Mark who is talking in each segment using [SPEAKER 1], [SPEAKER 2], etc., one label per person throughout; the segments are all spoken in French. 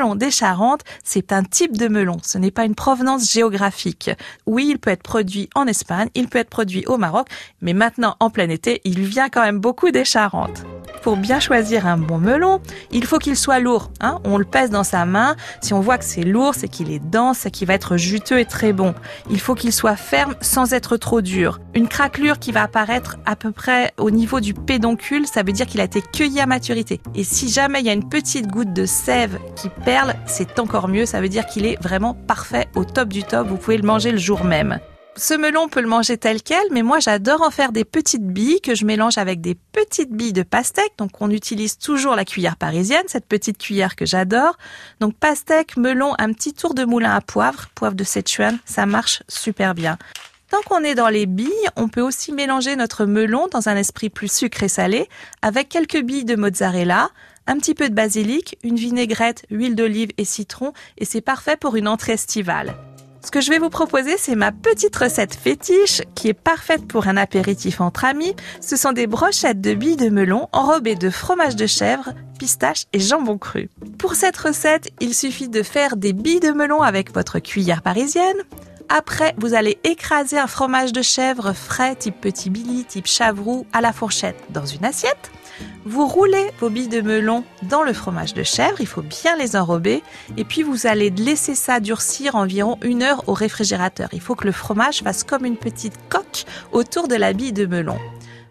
[SPEAKER 1] melon des Charentes, c'est un type de melon, ce n'est pas une provenance géographique. Oui, il peut être produit en Espagne, il peut être produit au Maroc, mais maintenant en plein été, il vient quand même beaucoup des Charentes. Pour bien choisir un bon melon, il faut qu'il soit lourd. Hein. on le pèse dans sa main. Si on voit que c'est lourd, c'est qu'il est dense, c'est qu'il va être juteux et très bon. Il faut qu'il soit ferme sans être trop dur. Une craquelure qui va apparaître à peu près au niveau du pédoncule, ça veut dire qu'il a été cueilli à maturité. Et si jamais il y a une petite goutte de sève qui perle, c'est encore mieux. Ça veut dire qu'il est vraiment parfait au top du top. Vous pouvez le manger le jour même. Ce melon, on peut le manger tel quel, mais moi j'adore en faire des petites billes que je mélange avec des petites billes de pastèque. Donc on utilise toujours la cuillère parisienne, cette petite cuillère que j'adore. Donc pastèque, melon, un petit tour de moulin à poivre, poivre de Sichuan, ça marche super bien. Tant qu'on est dans les billes, on peut aussi mélanger notre melon dans un esprit plus sucré-salé avec quelques billes de mozzarella, un petit peu de basilic, une vinaigrette, huile d'olive et citron et c'est parfait pour une entrée estivale. Ce que je vais vous proposer, c'est ma petite recette fétiche qui est parfaite pour un apéritif entre amis. Ce sont des brochettes de billes de melon enrobées de fromage de chèvre, pistache et jambon cru. Pour cette recette, il suffit de faire des billes de melon avec votre cuillère parisienne. Après, vous allez écraser un fromage de chèvre frais type petit billy, type chavroux à la fourchette dans une assiette. Vous roulez vos billes de melon dans le fromage de chèvre, il faut bien les enrober, et puis vous allez laisser ça durcir environ une heure au réfrigérateur. Il faut que le fromage fasse comme une petite coque autour de la bille de melon.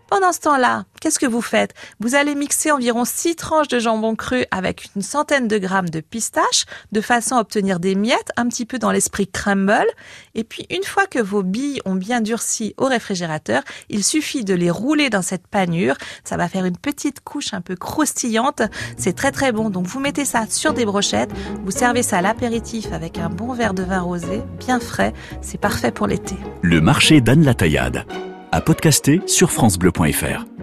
[SPEAKER 1] Pendant ce temps-là, qu'est-ce que vous faites? Vous allez mixer environ 6 tranches de jambon cru avec une centaine de grammes de pistache, de façon à obtenir des miettes, un petit peu dans l'esprit crumble. Et puis, une fois que vos billes ont bien durci au réfrigérateur, il suffit de les rouler dans cette panure. Ça va faire une petite couche un peu croustillante. C'est très très bon. Donc, vous mettez ça sur des brochettes. Vous servez ça à l'apéritif avec un bon verre de vin rosé, bien frais. C'est parfait pour l'été.
[SPEAKER 2] Le marché d'Anne la Taillade à podcaster sur francebleu.fr.